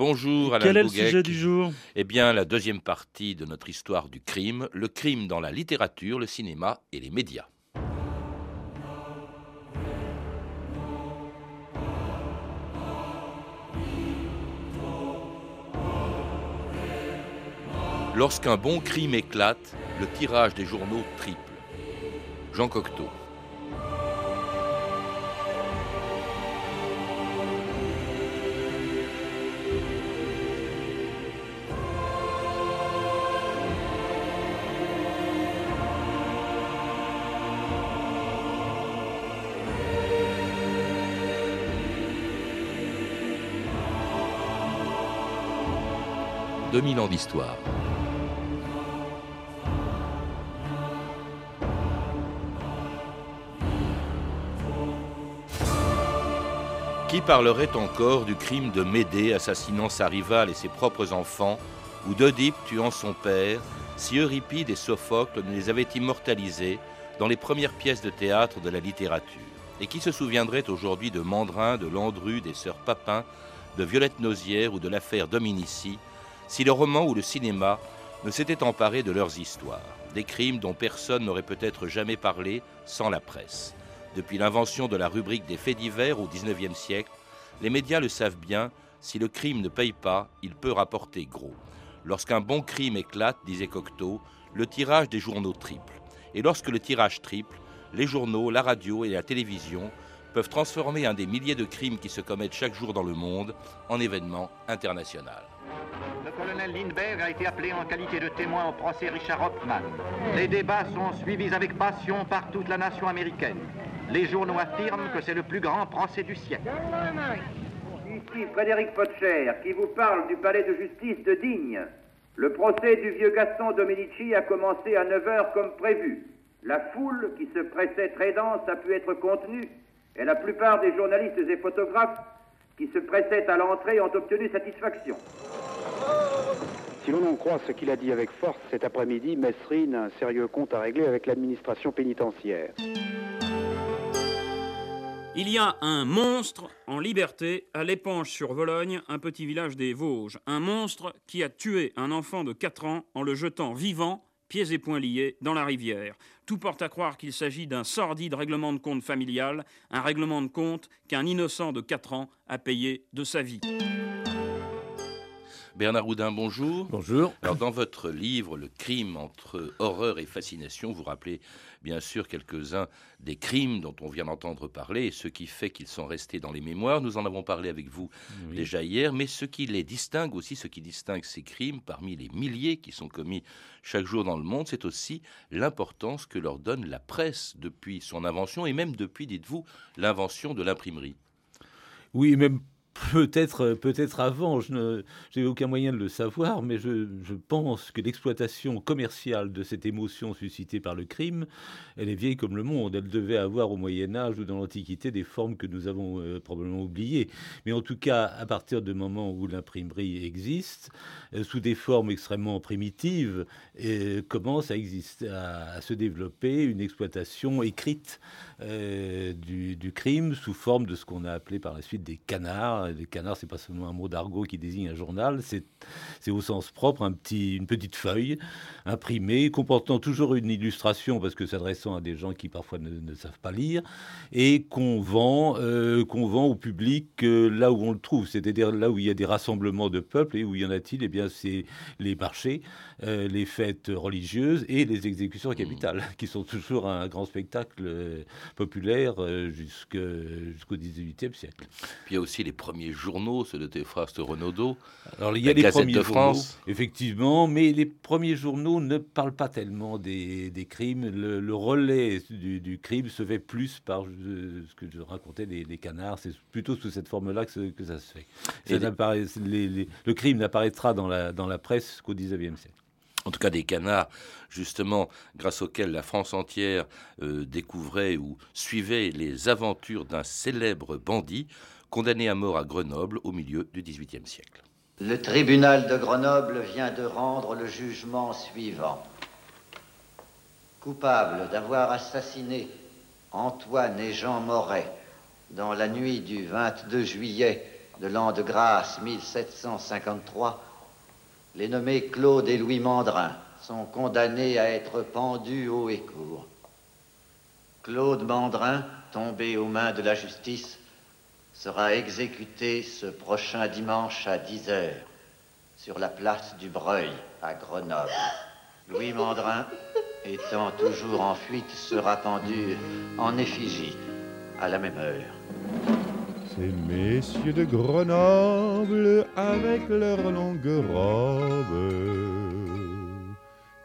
Bonjour Alain Quel est le sujet du jour? Eh bien, la deuxième partie de notre histoire du crime, le crime dans la littérature, le cinéma et les médias. Lorsqu'un bon crime éclate, le tirage des journaux triple. Jean Cocteau. « 2000 ans d'histoire. Qui parlerait encore du crime de Médée assassinant sa rivale et ses propres enfants, ou d'Oedipe tuant son père, si Euripide et Sophocle ne les avaient immortalisés dans les premières pièces de théâtre de la littérature? Et qui se souviendrait aujourd'hui de Mandrin, de Landru, des sœurs Papin, de Violette Nozière ou de l'affaire Dominici, si le roman ou le cinéma ne s'étaient emparés de leurs histoires, des crimes dont personne n'aurait peut-être jamais parlé sans la presse. Depuis l'invention de la rubrique des faits divers au XIXe siècle, les médias le savent bien, si le crime ne paye pas, il peut rapporter gros. Lorsqu'un bon crime éclate, disait Cocteau, le tirage des journaux triple. Et lorsque le tirage triple, les journaux, la radio et la télévision peuvent transformer un des milliers de crimes qui se commettent chaque jour dans le monde en événement international. Colonel Lindbergh a été appelé en qualité de témoin au procès Richard Hoffman. Les débats sont suivis avec passion par toute la nation américaine. Les journaux affirment que c'est le plus grand procès du siècle. Ici Frédéric Potcher qui vous parle du palais de justice de Digne. Le procès du vieux Gaston Dominici a commencé à 9 heures comme prévu. La foule qui se pressait très dense a pu être contenue et la plupart des journalistes et photographes qui se pressaient à l'entrée ont obtenu satisfaction. Si l'on en croit ce qu'il a dit avec force cet après-midi, Messrine a un sérieux compte à régler avec l'administration pénitentiaire. Il y a un monstre en liberté à l'épanche sur Vologne, un petit village des Vosges. Un monstre qui a tué un enfant de 4 ans en le jetant vivant, pieds et poings liés, dans la rivière. Tout porte à croire qu'il s'agit d'un sordide règlement de compte familial, un règlement de compte qu'un innocent de 4 ans a payé de sa vie. Bernard Houdin, bonjour. Bonjour. Alors, dans votre livre, Le crime entre horreur et fascination, vous rappelez bien sûr quelques-uns des crimes dont on vient d'entendre parler et ce qui fait qu'ils sont restés dans les mémoires. Nous en avons parlé avec vous Oui. déjà hier, mais ce qui les distingue aussi, ce qui distingue ces crimes parmi les milliers qui sont commis chaque jour dans le monde, c'est aussi l'importance que leur donne la presse depuis son invention et même depuis, dites-vous, l'invention de l'imprimerie. Oui, même peut-être peut-être avant, je n'ai aucun moyen de le savoir, mais je, pense que l'exploitation commerciale de cette émotion suscitée par le crime, elle est vieille comme le monde. Elle devait avoir au Moyen Âge ou dans l'Antiquité des formes que nous avons euh, probablement oubliées. Mais en tout cas, à partir du moment où l'imprimerie existe, euh, sous des formes extrêmement primitives, euh, commence à, exister, à, se développer une exploitation écrite euh, du crime sous forme de ce qu'on a appelé par la suite des canards. Les canards, c'est pas seulement un mot d'argot qui désigne un journal, c'est au sens propre un petit, une petite feuille imprimée comportant toujours une illustration parce que s'adressant à des gens qui parfois ne, ne savent pas lire et qu'on vend, euh, qu'on vend au public euh, là où on le trouve, c'est-à-dire là où il y a des rassemblements de peuples et où y en a-t-il? Eh bien, c'est les marchés, euh, les fêtes religieuses et les exécutions capitales, qui sont toujours un grand spectacle populaire jusqu'au XVIIIe siècle. Puis il y a aussi les premiers journaux, ceux de Théophraste Renaudot. Alors il y a les Gazette premiers de journaux, France. effectivement, mais les premiers journaux ne parlent pas tellement des, des crimes. Le, le relais du, du crime se fait plus par euh, ce que je racontais des, des canards. C'est plutôt sous cette forme-là que, ça se fait. Ça les- les- les- le crime n'apparaîtra dans la, dans la presse qu'au XIXe siècle. en tout cas des canards, justement, grâce auxquels la France entière euh, découvrait ou suivait les aventures d'un célèbre bandit condamné à mort à Grenoble au milieu du XVIIIe siècle. Le tribunal de Grenoble vient de rendre le jugement suivant. Coupable d'avoir assassiné Antoine et Jean Moret dans la nuit du 22 juillet de l'an de grâce 1753, les nommés Claude et Louis Mandrin sont condamnés à être pendus haut et court. Claude Mandrin, tombé aux mains de la justice, sera exécuté ce prochain dimanche à 10 heures sur la place du Breuil à Grenoble. Louis Mandrin, étant toujours en fuite, sera pendu en effigie à la même heure. Ces messieurs de Grenoble avec leurs longues robes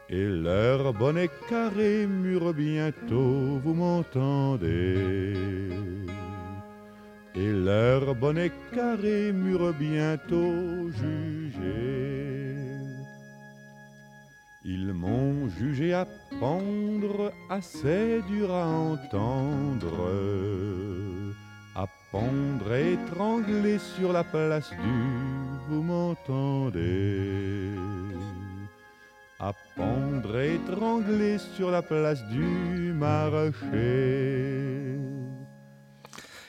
et leur bonnet carré mûr bientôt, vous m'entendez Et leur bonnet carré mûr bientôt jugé. Ils m'ont jugé à pendre, assez dur à entendre, à pendre étranglé sur la place du, vous m'entendez à pendre étranglé sur la place du marché.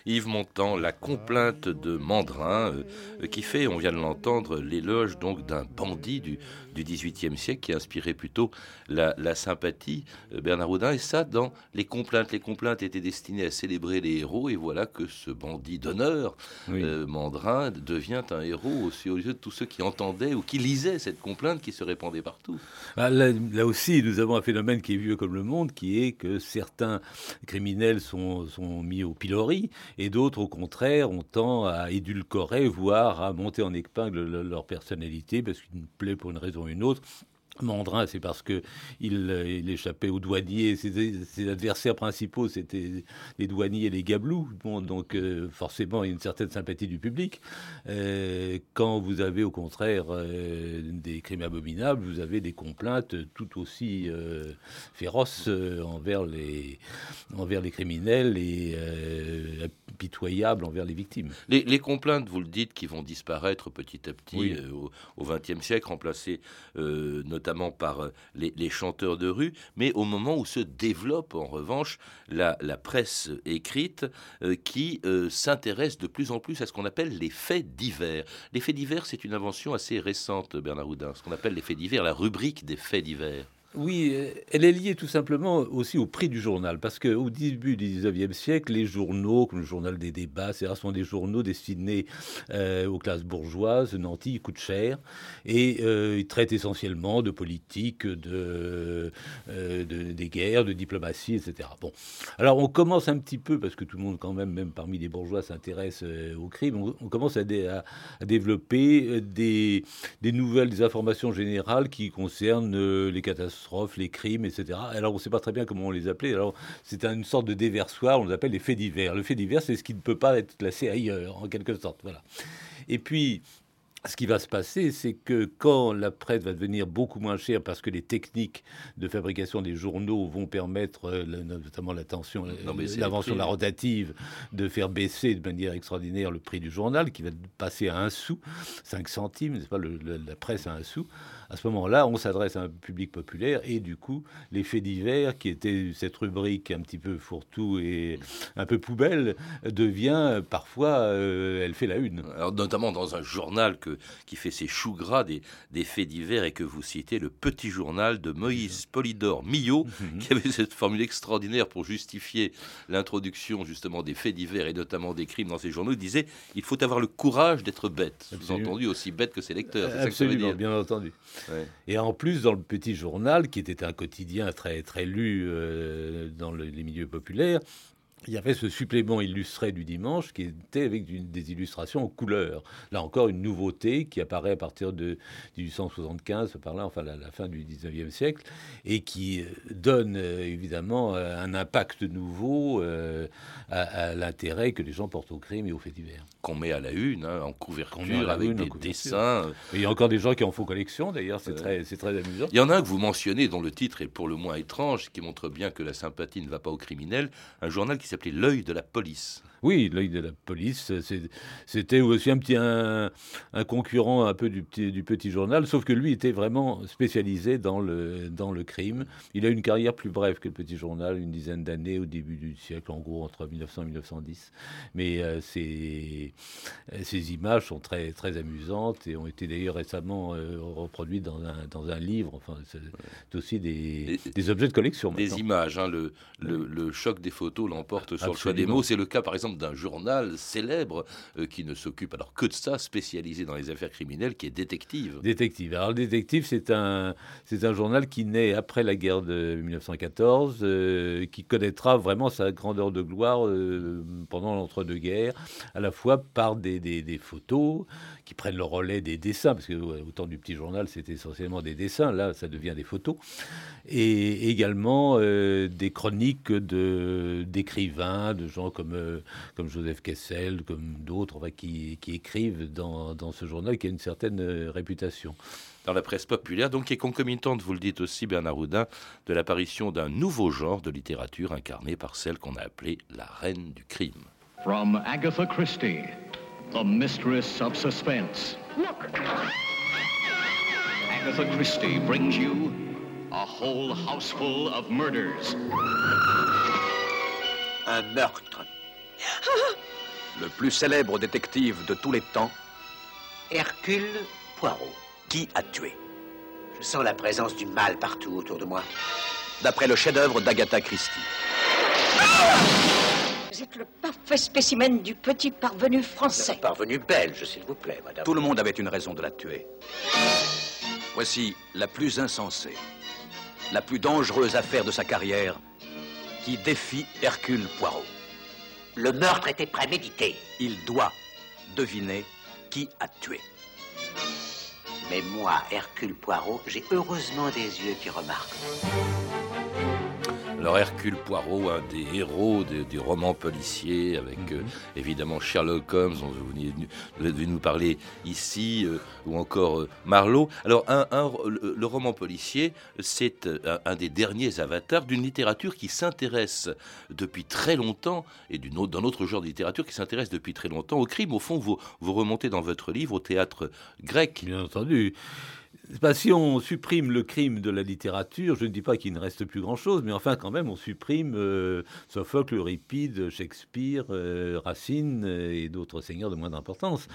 Yves Montand, la complainte de Mandrin, euh, qui fait, on vient de l'entendre, l'éloge donc d'un bandit du, du XVIIIe siècle qui inspirait plutôt la, sympathie, euh, Bernard Houdin. Et ça, dans les complaintes. Les complaintes étaient destinées à célébrer les héros, et voilà que ce bandit d'honneur, euh, Mandrin, devient un héros aussi aux yeux de tous ceux qui entendaient ou qui lisaient cette complainte qui se répandait partout. Ah, là, là, aussi, nous avons un phénomène qui est vieux comme le monde, qui est que certains criminels sont, sont mis au pilori et d'autres, au contraire, ont tend à édulcorer, voire à monter en épingle leur personnalité parce qu'ils plaît pour une raison ou une autre. Mandrin, c'est parce que il, échappait aux douaniers. Ses, adversaires principaux, c'était les douaniers et les gablous. Bon, donc euh, forcément, il y a une certaine sympathie du public. Euh, quand vous avez au contraire euh, des crimes abominables, vous avez des complaintes tout aussi féroces envers les envers les criminels et pitoyables envers les victimes. Les, complaintes, vous le dites, qui vont disparaître petit à petit au XXe siècle, remplacées notamment notamment par euh, les, chanteurs de rue, mais au moment où se développe en revanche la, presse écrite euh, qui euh, s'intéresse de plus en plus à ce qu'on appelle les faits divers. Les faits divers, c'est une invention assez récente, Bernard Houdin, ce qu'on appelle les faits divers, la rubrique des faits divers. Oui, euh, elle est liée tout simplement aussi au prix du journal, parce qu'au début du 19e siècle, les journaux, comme le journal des débats, ce sont des journaux destinés euh, aux classes bourgeoises. Nanty ils coûtent cher, et euh, ils traitent essentiellement de politique, de, des guerres, de diplomatie, etc. Bon, alors on commence un petit peu, parce que tout le monde quand même, même parmi les bourgeois, s'intéresse au crime, on, commence à, à, développer des, des nouvelles, des informations générales qui concernent les catastrophes les crimes, etc. Alors on ne sait pas très bien comment on les appelait. Alors c'est une sorte de déversoir, on les appelle les faits divers. Le fait divers, c'est ce qui ne peut pas être classé ailleurs, en quelque sorte. Voilà. Et puis, ce qui va se passer, c'est que quand la presse va devenir beaucoup moins chère parce que les techniques de fabrication des journaux vont permettre, euh, notamment l'attention, l'invention de la rotative, de faire baisser de manière extraordinaire le prix du journal, qui va passer à un sou, 5 centimes, n'est-ce pas, la presse à un sou à ce moment-là, on s'adresse à un public populaire et du coup, les faits divers, qui était cette rubrique un petit peu fourre-tout et un peu poubelle, devient parfois, euh, elle fait la une. Alors, notamment dans un journal que, qui fait ses choux gras des, des faits divers et que vous citez, le petit journal de Moïse Polydore Millot, mhm. qui avait cette formule extraordinaire pour justifier l'introduction justement des faits divers et notamment des crimes dans ses journaux. Il disait il faut avoir le courage d'être bête. Vous entendu aussi bête que ses lecteurs. Absolument, bien entendu. Et en plus, dans le petit journal, qui était un quotidien très, très lu euh, dans les milieux populaires, il y avait ce supplément illustré du dimanche qui était avec des illustrations en couleur. Là encore, une nouveauté qui apparaît à partir de 1875, par là, enfin la, la fin du 19e siècle, et qui euh, donne euh, évidemment euh, un impact nouveau à, l'intérêt que les gens portent au crime et aux faits divers. Qu'on met à la une, hein, en couverture, avec des dessins. il y a encore des gens qui en font collection, d'ailleurs, c'est très, très amusant. Il y en a un que vous mentionnez, dont le titre est pour le moins étrange, qui montre bien que la sympathie ne va pas aux criminels, un journal qui qui s'appelait L'œil de la police. Oui, l'œil de la police, c'était aussi un petit un, concurrent un peu du petit, du petit journal, sauf que lui était vraiment spécialisé dans le, dans le crime. Il a une carrière plus brève que le petit journal, une dizaine d'années au début du siècle, en gros entre 1900 et 1910. Mais euh, ces, ces, images sont très, très amusantes et ont été d'ailleurs récemment euh, reproduites dans un, dans un livre. Enfin, c'est aussi des, des, objets de collection. Des images, hein, le, le, le, choc des photos l'emporte sur le choix des mots. C'est le cas par exemple d'un journal célèbre euh, qui ne s'occupe alors que de ça, spécialisé dans les affaires criminelles, qui est Détective. Détective. Alors, le Détective, c'est un, c'est un journal qui naît après la guerre de 1914, euh, qui connaîtra vraiment sa grandeur de gloire euh, pendant l'entre-deux-guerres, à la fois par des, photos qui prennent le relais des dessins, parce que au temps du petit journal, c'était essentiellement des dessins, là, ça devient des photos, et également des chroniques de, d'écrivains, de gens comme comme Joseph Kessel, comme d'autres qui, écrivent dans, dans, ce journal qui a une certaine euh, réputation dans la presse populaire, donc qui est concomitante, vous le dites aussi Bernard Houdin, de l'apparition d'un nouveau genre de littérature incarné par celle qu'on a appelée la reine du crime. From Agatha Christie, the mistress of suspense. Look. Agatha Christie brings you a whole houseful of murders. Un meurtre le plus célèbre détective de tous les temps, Hercule Poirot. Qui a tué? Je sens la présence du mal partout autour de moi. D'après le chef-d'œuvre d'Agatha Christie. Vous êtes le parfait spécimen du petit parvenu français. Le parvenu belge, s'il vous plaît, madame. Tout le monde avait une raison de la tuer. Voici la plus insensée, la plus dangereuse affaire de sa carrière qui défie Hercule Poirot. Le meurtre était prémédité. Il doit deviner qui a tué. Mais moi, Hercule Poirot, j'ai heureusement des yeux qui remarquent. Alors Hercule Poirot, un des héros du roman policier, avec mhm. euh, évidemment Sherlock Holmes, dont vous venez nous parler ici, euh, ou encore euh, Marlowe. Alors un, le, roman policier, c'est un, des derniers avatars d'une littérature qui s'intéresse depuis très longtemps, et d'un autre genre de littérature qui s'intéresse depuis très longtemps au crime. Au fond, vous, vous remontez dans votre livre au théâtre grec. Bien entendu. Si on supprime le crime de la littérature, je ne dis pas qu'il ne reste plus grand-chose, mais enfin quand même on supprime euh, Sophocle, Euripide, Shakespeare, euh, Racine euh, et d'autres seigneurs de moindre importance.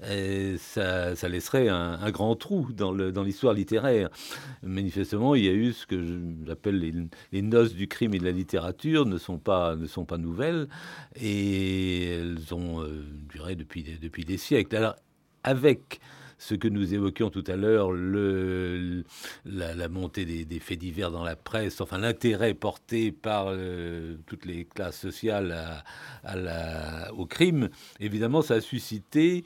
Ça, laisserait un, grand trou dans l'histoire littéraire. Manifestement, il y a eu ce que j'appelle les, les, noces du crime et de la littérature ne sont pas, ne sont pas nouvelles et elles ont duré depuis, depuis des siècles. Alors avec ce que nous évoquions tout à l'heure, la, montée des, faits divers dans la presse, enfin l'intérêt porté par euh, toutes les classes sociales au crime, évidemment, ça a suscité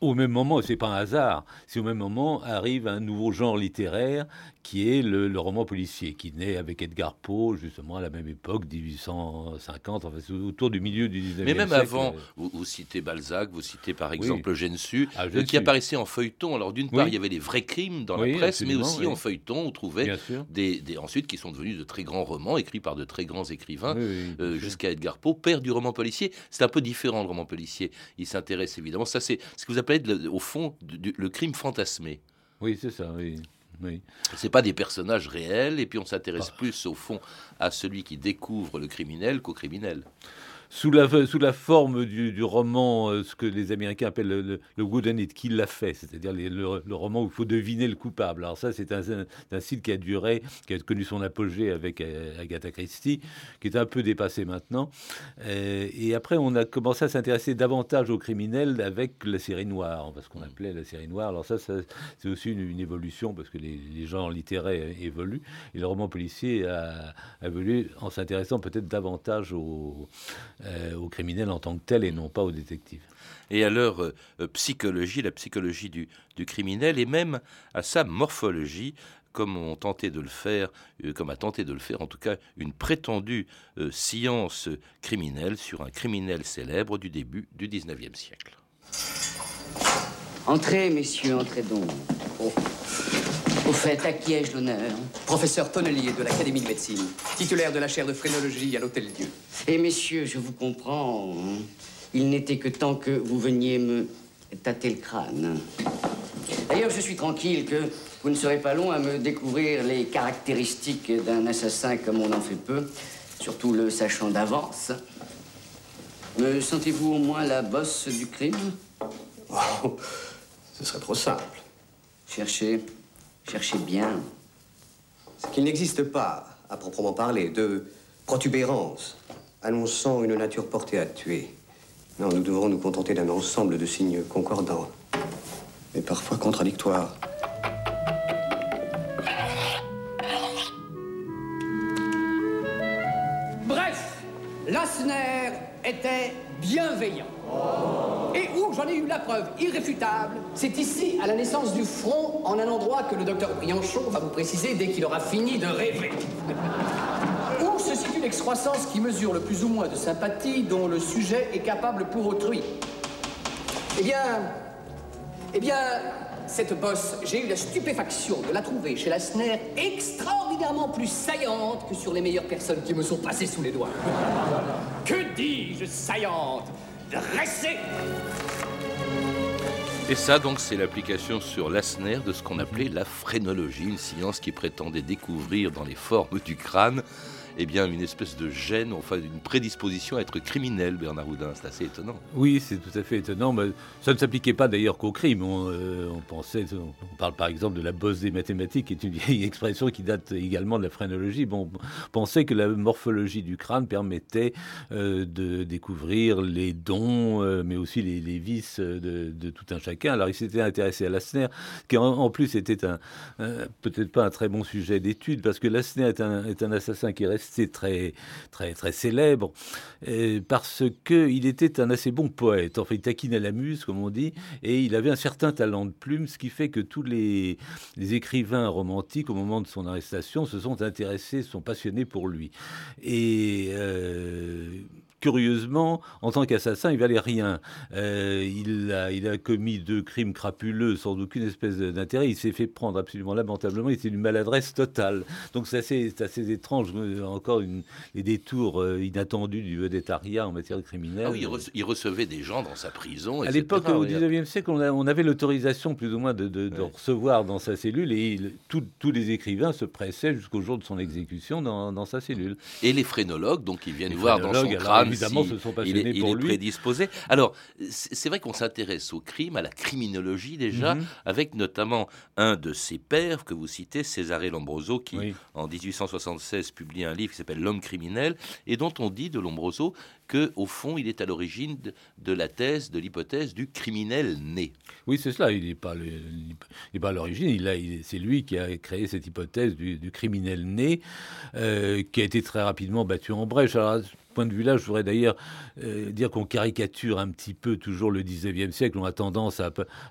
au même moment, c'est pas un hasard, c'est au même moment arrive un nouveau genre littéraire qui est le, roman policier, qui naît avec Edgar Poe, justement à la même époque, 1850, enfin, autour du milieu du 19e siècle. Mais même avant, vous, citez Balzac, vous citez par exemple Gensu, ah, euh, qui apparaissait en feuilleton. Alors d'une part, il y avait des vrais crimes dans la presse, mais aussi en feuilleton, on trouvait des, des, ensuite qui sont devenus de très grands romans, écrits par de très grands écrivains, euh, jusqu'à Edgar Poe, père du roman policier. C'est un peu différent, le roman policier. Il s'intéresse évidemment, ça c'est ce que vous appelez au fond le crime fantasmé. Oui, c'est ça, oui. Oui. C'est pas des personnages réels, et puis on s'intéresse plus au fond à celui qui découvre le criminel qu'au criminel sous la, sous la forme du, roman, euh, ce que les Américains appellent le, le, wooden it, qui l'a fait, c'est-à-dire le, roman où il faut deviner le coupable. Alors ça, c'est un, un, style qui a duré, qui a connu son apogée avec euh, Agatha Christie, qui est un peu dépassé maintenant. Euh, et après, on a commencé à s'intéresser davantage aux criminels avec la série noire, ce qu'on appelait la série noire. Alors ça, c'est aussi une, évolution, parce que les, les, genres littéraires évoluent, et le roman policier a, a évolué en s'intéressant peut-être davantage aux euh, aux criminels en tant que tels et non pas aux détectives. Et à leur euh, psychologie, la psychologie du, criminel et même à sa morphologie, comme ont tenté de le faire, euh, comme a tenté de le faire en tout cas une prétendue science criminelle sur un criminel célèbre du début du 19e siècle. Entrez, messieurs, entrez donc. Oh. Au fait, à qui ai-je l'honneur Professeur Tonnelier de l'Académie de médecine, titulaire de la chaire de phrénologie à l'Hôtel Dieu. Et messieurs, je vous comprends. Il n'était que temps que vous veniez me tâter le crâne. D'ailleurs, je suis tranquille que vous ne serez pas long à me découvrir les caractéristiques d'un assassin comme on en fait peu, surtout le sachant d'avance. Me sentez-vous au moins la bosse du crime? Oh, ce serait trop simple. Cherchez, cherchez bien. C'est qu'il n'existe pas, à proprement parler, de protubérance annonçant une nature portée à tuer. Non, nous devrons nous contenter d'un ensemble de signes concordants, mais parfois contradictoires. Bref, Lassner était bienveillant. Et où j'en ai eu la preuve irréfutable, c'est ici, à la naissance du front, en un endroit que le docteur Brianchon va vous préciser dès qu'il aura fini de rêver. Où se situe l'excroissance qui mesure le plus ou moins de sympathie dont le sujet est capable pour autrui? Eh bien, eh bien, cette bosse, j'ai eu la stupéfaction de la trouver chez Lassner extraordinairement plus saillante que sur les meilleures personnes qui me sont passées sous les doigts. Que dis-je, saillante? Dressée Et ça, donc, c'est l'application sur Lassner de ce qu'on appelait la phrénologie, une science qui prétendait découvrir dans les formes du crâne eh bien, une espèce de gêne, enfin une prédisposition à être criminel, Bernard Houdin. C'est assez étonnant. Oui, c'est tout à fait étonnant. Mais ça ne s'appliquait pas d'ailleurs qu'au crime. On, euh, pensait, on parle par exemple de la bosse des mathématiques, qui est une vieille expression qui date également de la phrénologie. Bon, on pensait que la morphologie du crâne permettait euh, de découvrir les dons, euh, mais aussi les, vices de, tout un chacun. Alors, il s'était intéressé à Lassner, qui en, plus était un peut-être pas un très bon sujet d'étude, parce que Lassner est un, est un assassin qui reste resté très, très, très célèbre euh, parce qu'il était un assez bon poète. Enfin, il taquinait la muse, comme on dit, et il avait un certain talent de plume, ce qui fait que tous les, écrivains romantiques, au moment de son arrestation, se sont intéressés, sont passionnés pour lui. Euh, curieusement, en tant qu'assassin, il valait rien. Euh, il, a, il a commis deux crimes crapuleux sans aucune espèce d'intérêt. Il s'est fait prendre absolument lamentablement. Il était une maladresse totale. Donc c'est assez, assez, étrange. Encore une, les détours euh, inattendus du vedettariat en matière criminelle. Ah oui, il, rece il, recevait des gens dans sa prison. À l'époque, au 19e siècle, on, a, on avait l'autorisation plus ou moins de, de, de ouais. recevoir dans sa cellule et il, tout, tous les écrivains se pressaient jusqu'au jour de son exécution dans, dans, sa cellule. Et les phrénologues, donc, ils viennent les voir dans son crâne évidemment, si se sont passionnés il est, il pour est lui. prédisposé. Alors, c'est vrai qu'on s'intéresse au crime, à la criminologie déjà, Mhm. mm -hmm. avec notamment un de ses pères que vous citez, Cesare Lombroso, qui Oui. en 1876 publie un livre qui s'appelle L'homme criminel, et dont on dit de Lombroso que au fond, il est à l'origine de, la thèse, de l'hypothèse du criminel né. Oui, c'est cela. Il n'est pas, le- il pas à l'origine. Il il- c'est lui qui a créé cette hypothèse du, criminel né, euh, qui a été très rapidement battue en brèche. Alors, point de vue-là, je voudrais d'ailleurs euh, dire qu'on caricature un petit peu toujours le 19e siècle. On a tendance à,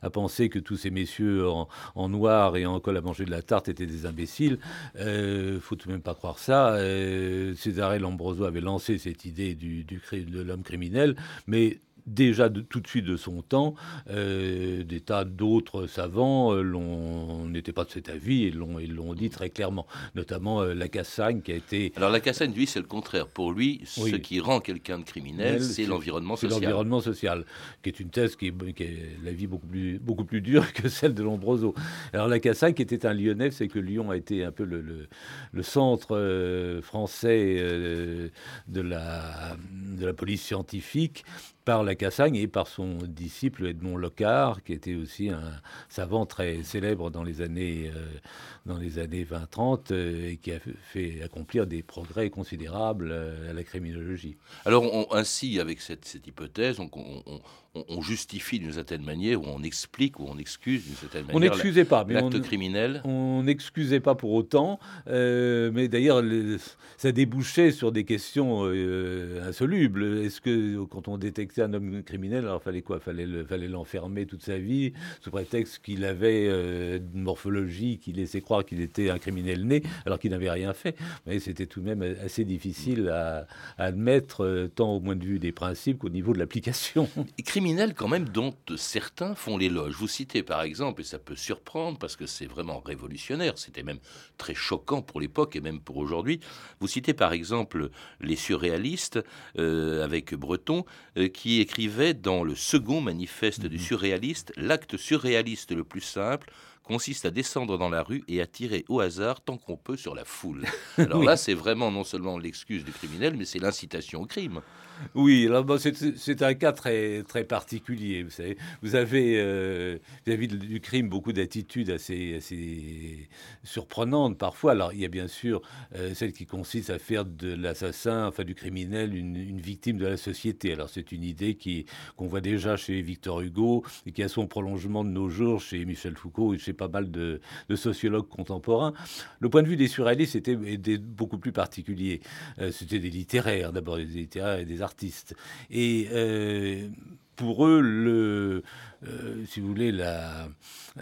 penser que tous ces messieurs en, noir et en col à manger de la tarte étaient des imbéciles. Euh, faut tout de même pas croire ça. Euh, César Lombroso avait lancé cette idée du, du de l'homme criminel, mais déjà de, tout de suite de son temps, euh, des tas d'autres savants euh, n'étaient pas de cet avis et l'ont dit très clairement, notamment euh, Lacassagne qui a été Alors la Cassagne, lui, c'est le contraire. Pour lui, Oui. ce qui rend quelqu'un de criminel, c'est l'environnement c'est social. l'environnement social, qui est une thèse qui est, qui est la vie beaucoup plus, beaucoup plus dure que celle de Lombroso. Alors Lacassagne, qui était un Lyonnais, c'est que Lyon a été un peu le, le, le centre euh, français euh, de, la, de la police scientifique par Lacassagne et par son disciple Edmond Locard, qui était aussi un savant très célèbre dans les années, euh, années 20-30 euh, et qui a fait accomplir des progrès considérables euh, à la criminologie. Alors on- ainsi, avec cette, cette hypothèse, on, on- on- on justifie d'une certaine manière, ou on explique, ou on excuse d'une certaine manière On n'excusait pas, mais l'acte on- criminel. On n'excusait pas pour autant, euh, mais d'ailleurs, le- ça débouchait sur des questions euh, insolubles. Est-ce que quand on détectait un homme criminel, alors fallait quoi? Fallait le- fallait l'enfermer toute sa vie sous prétexte qu'il avait euh, une morphologie qui laissait croire qu'il était un criminel né, alors qu'il n'avait rien fait? Mais c'était tout de même assez difficile à, à admettre, tant au point de vue des principes qu'au niveau de l'application. Criminel quand même dont certains font l'éloge. Vous citez par exemple, et ça peut surprendre parce que c'est vraiment révolutionnaire, c'était même très choquant pour l'époque et même pour aujourd'hui, vous citez par exemple les surréalistes euh, avec Breton euh, qui écrivait dans le second manifeste du surréaliste, l'acte surréaliste le plus simple consiste à descendre dans la rue et à tirer au hasard tant qu'on peut sur la foule. Alors Oui. là, c'est vraiment non seulement l'excuse du criminel, mais c'est l'incitation au crime. Oui, alors bon, c'est- un cas très, très particulier. Vous savez, vous avez euh, vis-à-vis du crime beaucoup d'attitudes assez, assez surprenantes parfois. Alors, il y a bien sûr euh, celle qui consiste à faire de l'assassin, enfin du criminel, une, une victime de la société. Alors, c'est une idée qu'on voit déjà chez Victor Hugo et qui a son prolongement de nos jours chez Michel Foucault et chez pas mal de, sociologues contemporains. Le point de vue des surréalistes était, était beaucoup plus particulier. Euh, C'était des littéraires, d'abord des littéraires et des artistes. Et euh, pour eux, le, euh, si vous voulez, la-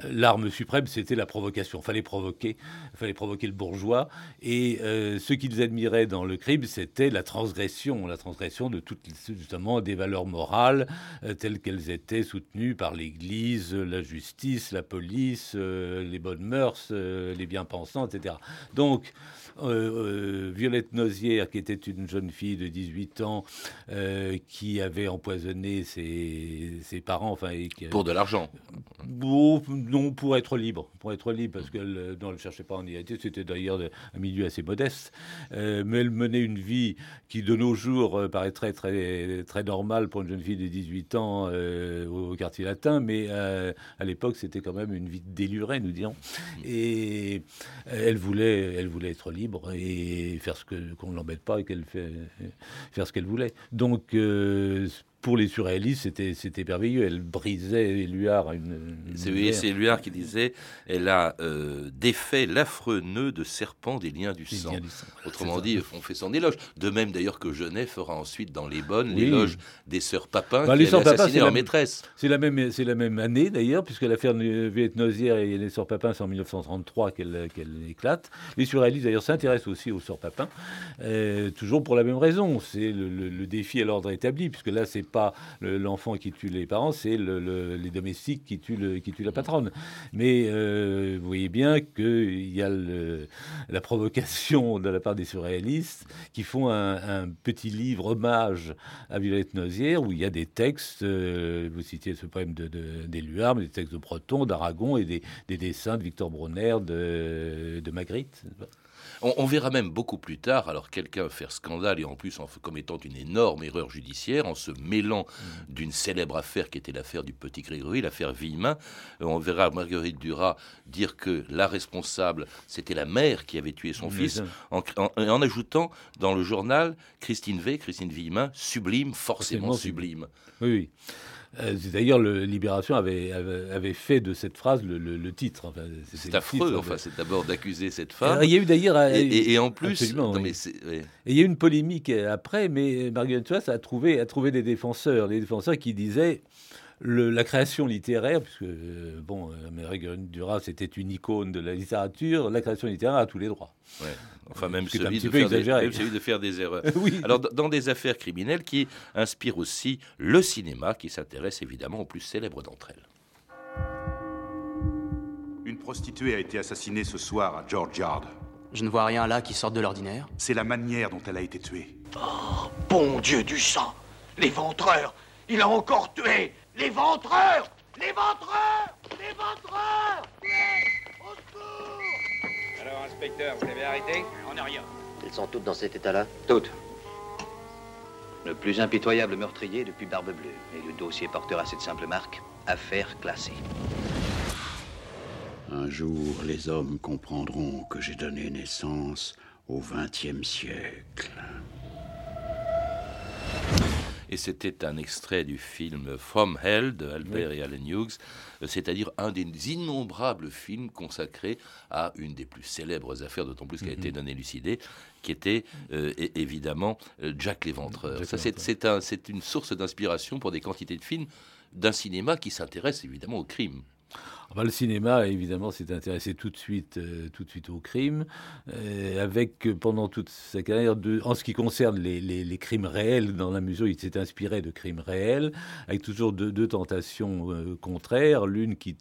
l'arme suprême, c'était la provocation. Fallait provoquer, fallait provoquer le bourgeois. Et euh, ce qu'ils admiraient dans le crime, c'était la transgression, la transgression de toutes justement des valeurs morales euh, telles qu'elles étaient soutenues par l'Église, la justice, la police, les bonnes mœurs, les bien-pensants, etc. Donc Violette Nozière, qui était une jeune fille de 18 ans, qui avait empoisonné ses, ses parents, enfin, et qui- Pour de l'argent. Bon, non, pour être libre, pour être libre, parce qu'elle euh, elle cherchait pas en identité. C'était d'ailleurs un milieu assez modeste, Euh, mais elle menait une vie qui, de nos jours, euh, paraîtrait très très normale pour une jeune fille de 18 ans euh, au quartier latin, mais euh, à l'époque, c'était quand même une vie délurée, nous dirons. Et euh, elle voulait, elle voulait être libre et faire ce que qu'on ne l'embête pas et qu'elle fait faire ce qu'elle voulait. Donc euh, pour les surréalistes, c'était c'était merveilleux. Elle brisait Éluard une. une C'est Éluard qui disait elle a euh, défait l'affreux nœud de serpent des liens du sang. liens du sang, Autrement dit, on fait son éloge. De même d'ailleurs que Genet fera ensuite dans Les Bonnes Oui. l'éloge des sœurs Papin qui les sœurs assassiné c'est leur la- maîtresse. C'est la même, c'est la même année d'ailleurs, puisque l'affaire Nozière et les Sœurs Papin, c'est en 1933 qu'elle qu'elle éclate. Les surréalistes d'ailleurs s'intéressent aussi aux Sœurs Papin, euh, toujours pour la même raison. C'est le, le- le défi à l'ordre établi, puisque là, c'est pas le- l'enfant qui tue les parents, c'est le- le- les domestiques qui tuent, la patronne. Mais euh, vous voyez bien qu'il y a la provocation de la part des surréalistes qui font un, petit livre hommage à Violette Nozière où il y a des textes, euh, vous citiez ce poème de, de, mais des textes de Breton, d'Aragon et des, des dessins de Victor Brunner, de, de Magritte. On, on verra même beaucoup plus tard, alors quelqu'un faire scandale et en plus en commettant une énorme erreur judiciaire, en se mêlant Mm. d'une célèbre affaire qui était l'affaire du petit Grégory, l'affaire Villemin. Euh, On verra Marguerite Duras dire que la responsable, c'était la mère qui avait tué son fils, en, en- en ajoutant dans le journal Christine V, Christine Villemin, sublime, forcément Forcément sublime. Oui, oui. Euh, c'est D'ailleurs, le Libération avait, avait, avait fait de cette phrase le, le- le titre. Enfin, C'est affreux, titre, enfin, c'est d'abord d'accuser cette femme. Alors, il y a eu d'ailleurs. euh, Et, et- et en plus, Absolument, non, oui. mais c'est- ouais. Et il y a eu une polémique après, mais Marguerite Duras a trouvé, a trouvé des défenseurs, des défenseurs qui disaient le- la création littéraire, puisque euh, bon, euh, Marguerite Duras était une icône de la littérature, la création littéraire a tous les droits. Ouais. Enfin, même C'est un celui, petit de peu faire des, exagéré. même celui de faire des erreurs. Oui. Alors, dans des affaires criminelles qui inspirent aussi le cinéma, qui s'intéresse évidemment aux plus célèbres d'entre elles. Une prostituée a été assassinée ce soir à George Yard. Je ne vois rien là qui sorte de l'ordinaire. C'est la manière dont elle a été tuée. Bon Dieu du sang L'éventreur Il a encore tué L'éventreur L'éventreur L'éventreur Alors, inspecteur, vous l'avez arrêté? On n'a rien. Ils sont toutes dans cet état-là? Toutes. Le plus impitoyable meurtrier depuis Barbe Bleue. Et le dossier portera cette simple marque. Affaire classée. Un jour, les hommes comprendront que j'ai donné naissance au XXe siècle. Et c'était un extrait du film From Hell de Albert et Allen Hughes, euh, c'est-à-dire un des innombrables films consacrés à une des plus célèbres affaires, d'autant plus qu'elle a été non élucidée, qui était euh, évidemment euh, Jack l'Éventreur. Ça, c'est, c'est un- c'est une source d'inspiration pour des quantités de films d'un cinéma qui s'intéresse évidemment au crime. Le cinéma, évidemment, s'est intéressé tout de suite, euh, tout de suite au crime, euh, avec pendant toute sa carrière, en ce qui concerne les, crimes réels, dans la mesure où il s'est inspiré de crimes réels, avec toujours deux, tentations euh, contraires, l'une qui,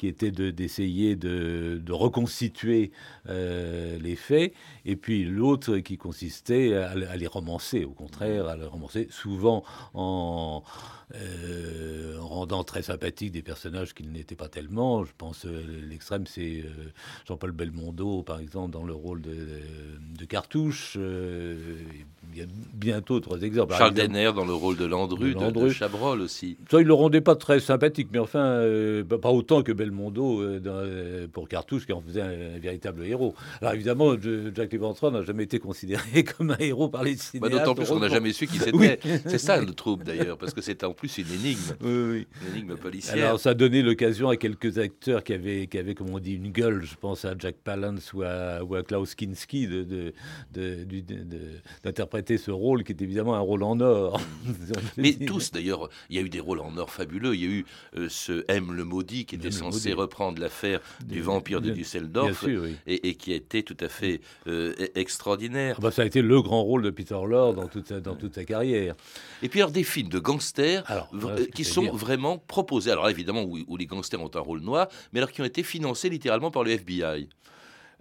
qui était d'essayer de, reconstituer les faits, et puis l'autre qui consistait à, les romancer, au contraire, à les romancer, souvent en euh, en rendant très sympathiques des personnages qui n'étaient pas tellement. Je pense euh, l'extrême, c'est euh, Jean-Paul Belmondo, par exemple, dans le rôle de, Cartouche. Y a bien d'autres exemples. Charles Denner dans le rôle de Landru, de, de, Chabrol aussi. Ça, il le rendait pas très sympathique, mais enfin, pas autant que Belmondo pour Cartouche, qui en faisait un, véritable héros. Alors évidemment, Jacques Léventreur n'a jamais été considéré comme un héros par les bah, cinéastes. D'autant plus qu'on n'a jamais su qui c'était. C'est ça le trouble d'ailleurs, parce que c'est en plus une énigme. Une énigme policière. Alors, ça a donné l'occasion à quelques acteurs qui avaient, qui avaient, comme on dit, une gueule. Je pense à Jack Palance ou à, ou à Klaus Kinski d'interpréter ce rôle qui est évidemment un rôle en or. Mais tous, d'ailleurs, il y a eu des rôles en or fabuleux. Il y a eu euh, ce M le maudit qui était censé reprendre l'affaire du vampire de Düsseldorf et, qui a été tout à fait euh, e-, extraordinaire. Ah bah, ça a été le grand rôle de Peter Lorre dans toute sa, dans toute sa carrière. Et puis alors des films de gangsters euh, qui sont vraiment proposés. Alors évidemment, où, les gangsters ont un rôle noir, mais alors qui ont été financés littéralement par le FBI.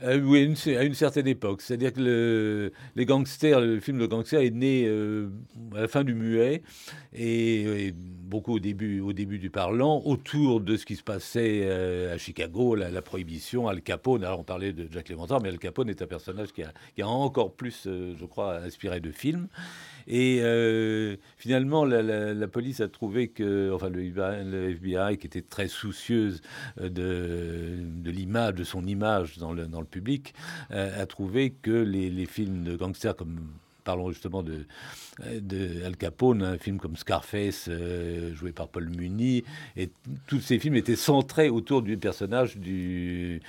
Euh, oui, à une certaine époque. C'est-à-dire que le, les gangsters, le film de gangsters est né euh, à la fin du muet et, beaucoup au début, au début du parlant, autour de ce qui se passait à Chicago, la, prohibition, Al Capone. Alors on parlait de Jack Léventreur, mais Al Capone est un personnage qui a, encore plus, je crois, inspiré de films. Et euh, finalement, la, police a trouvé que, enfin, le FBI, qui était très soucieuse euh, de, l'image, de son image dans le, dans le public, euh, a trouvé que les, les films de gangsters comme parlons justement de, de Al Capone, un film comme Scarface, euh, joué par Paul Muni, et tous ces films étaient centrés autour du personnage du,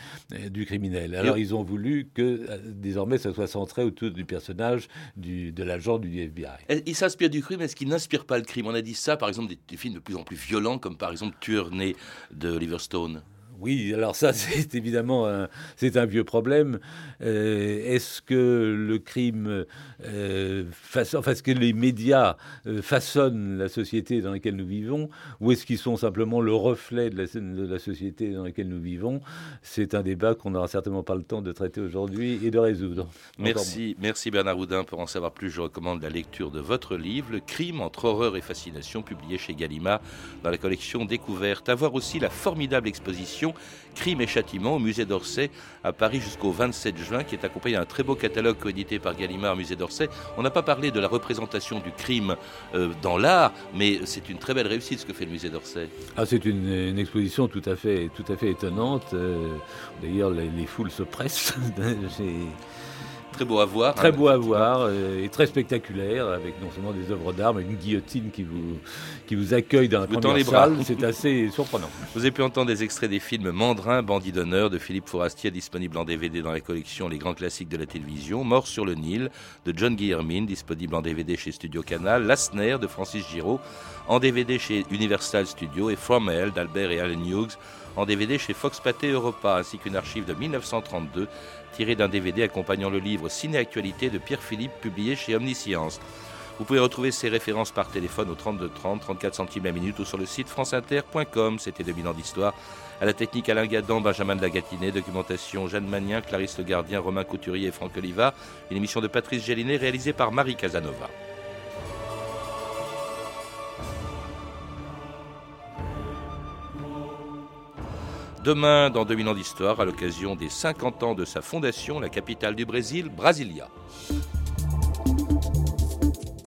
du criminel. Alors ils ont voulu que euh, désormais ça soit centré autour du personnage du, de l'agent du FBI. Il s'inspire du crime, est-ce qu'il n'inspire pas le crime? On a dit ça, par exemple, des, des, films de plus en plus violents, comme par exemple Tueur né de Oliver Stone. Oui, alors ça, c'est évidemment un, c'est un vieux problème. Euh, est-ce que le crime, euh, enfin, est-ce que les médias euh, façonnent la société dans laquelle nous vivons, ou est-ce qu'ils sont simplement le reflet de la, de la société dans laquelle nous vivons? C'est un débat qu'on n'aura certainement pas le temps de traiter aujourd'hui et de résoudre. Merci, merci Bernard Houdin. Pour en savoir plus, je recommande la lecture de votre livre, Le crime entre horreur et fascination, publié chez Gallimard dans la collection Découverte. À voir aussi la formidable exposition Crime et Châtiment au musée d'Orsay à Paris jusqu'au 27 juin, qui est accompagné d'un très beau catalogue coédité par Gallimard musée d'Orsay. On n'a pas parlé de la représentation du crime euh, dans l'art, mais c'est une très belle réussite ce que fait le musée d'Orsay. Ah, c'est une, exposition tout à fait, étonnante. Euh, d'ailleurs, les, foules se pressent. Très beau à voir. Très beau à voir euh, et très spectaculaire, avec non seulement des œuvres d'art, mais une guillotine qui vous, qui vous accueille dans la première salle. C'est assez surprenant. Vous avez pu entendre des extraits des films Mandrin, Bandit d'honneur de Philippe Fourastier, disponible en DVD dans la collection Les Grands Classiques de la télévision, Mort sur le Nil de John Guillermin, disponible en DVD chez Studio Canal, Lasner de Francis Giraud, en DVD chez Universal Studios et From Hell d'Albert et Alan Hughes, en DVD chez Fox Pathé Europa, ainsi qu'une archive de 1932 tirée d'un DVD accompagnant le livre Ciné-Actualité de Pierre Philippe, publié chez Omniscience. Vous pouvez retrouver ces références par téléphone au 32 30, 34 centimes la minute ou sur le site franceinter.com. C'était 2000 ans d'histoire. À la technique Alain Gadan, Benjamin de documentation Jeanne Magnien, Clarisse Le Gardien, Romain Couturier et Franck Oliva. Une émission de Patrice Gélinet réalisée par Marie Casanova. Demain, dans 2000 ans d'histoire, à l'occasion des 50 ans de sa fondation, la capitale du Brésil, Brasilia.